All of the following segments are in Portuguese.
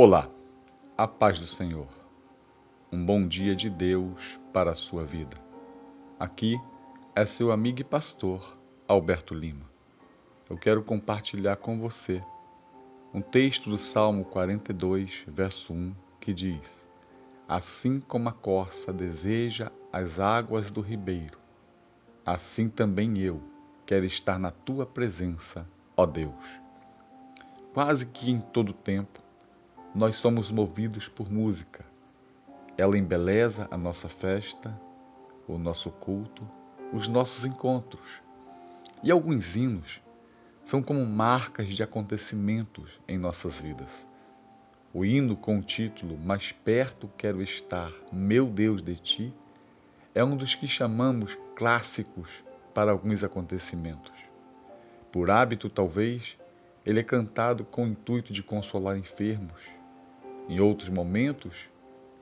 Olá, a paz do Senhor. Um bom dia de Deus para a sua vida. Aqui é seu amigo e pastor Alberto Lima. Eu quero compartilhar com você um texto do Salmo 42, verso 1, que diz: Assim como a corça deseja as águas do ribeiro, assim também eu quero estar na tua presença, ó Deus. Quase que em todo tempo, nós somos movidos por música. Ela embeleza a nossa festa, o nosso culto, os nossos encontros. E alguns hinos são como marcas de acontecimentos em nossas vidas. O hino com o título Mais perto quero estar, meu Deus de ti, é um dos que chamamos clássicos para alguns acontecimentos. Por hábito, talvez, ele é cantado com o intuito de consolar enfermos, em outros momentos,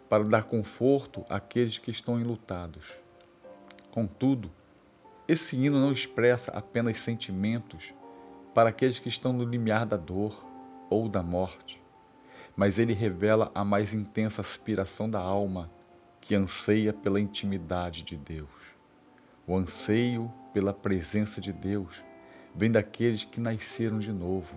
para dar conforto àqueles que estão enlutados. Contudo, esse hino não expressa apenas sentimentos para aqueles que estão no limiar da dor ou da morte, mas ele revela a mais intensa aspiração da alma que anseia pela intimidade de Deus. O anseio pela presença de Deus vem daqueles que nasceram de novo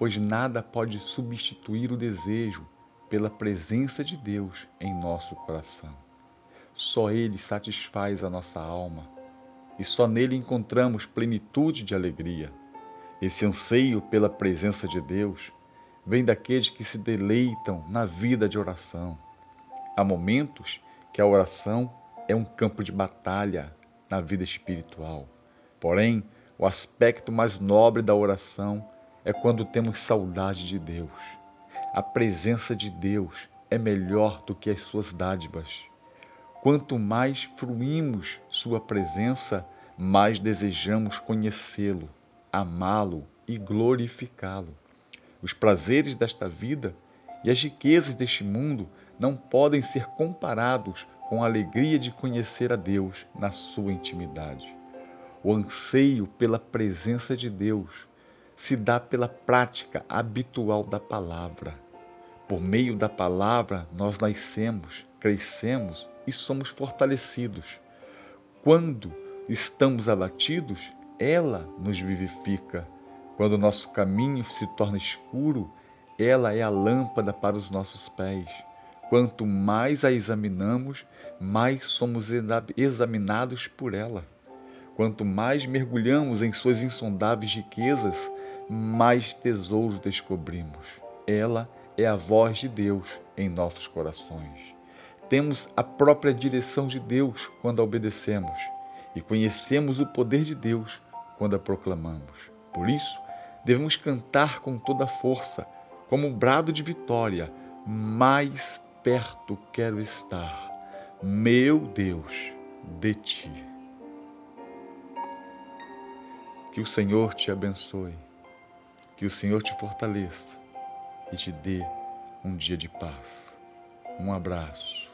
pois nada pode substituir o desejo pela presença de Deus em nosso coração. Só Ele satisfaz a nossa alma e só nele encontramos plenitude de alegria. Esse anseio pela presença de Deus vem daqueles que se deleitam na vida de oração. Há momentos que a oração é um campo de batalha na vida espiritual. Porém, o aspecto mais nobre da oração é quando temos saudade de Deus. A presença de Deus é melhor do que as suas dádivas. Quanto mais fruímos Sua presença, mais desejamos conhecê-lo, amá-lo e glorificá-lo. Os prazeres desta vida e as riquezas deste mundo não podem ser comparados com a alegria de conhecer a Deus na sua intimidade. O anseio pela presença de Deus se dá pela prática habitual da palavra. Por meio da palavra, nós nascemos, crescemos e somos fortalecidos. Quando estamos abatidos, ela nos vivifica. Quando nosso caminho se torna escuro, ela é a lâmpada para os nossos pés. Quanto mais a examinamos, mais somos examinados por ela. Quanto mais mergulhamos em suas insondáveis riquezas, mais tesouros descobrimos. Ela é a voz de Deus em nossos corações. Temos a própria direção de Deus quando a obedecemos e conhecemos o poder de Deus quando a proclamamos. Por isso, devemos cantar com toda a força, como um brado de vitória: Mais perto quero estar, meu Deus, de ti. Que o Senhor te abençoe que o Senhor te fortaleça e te dê um dia de paz. Um abraço.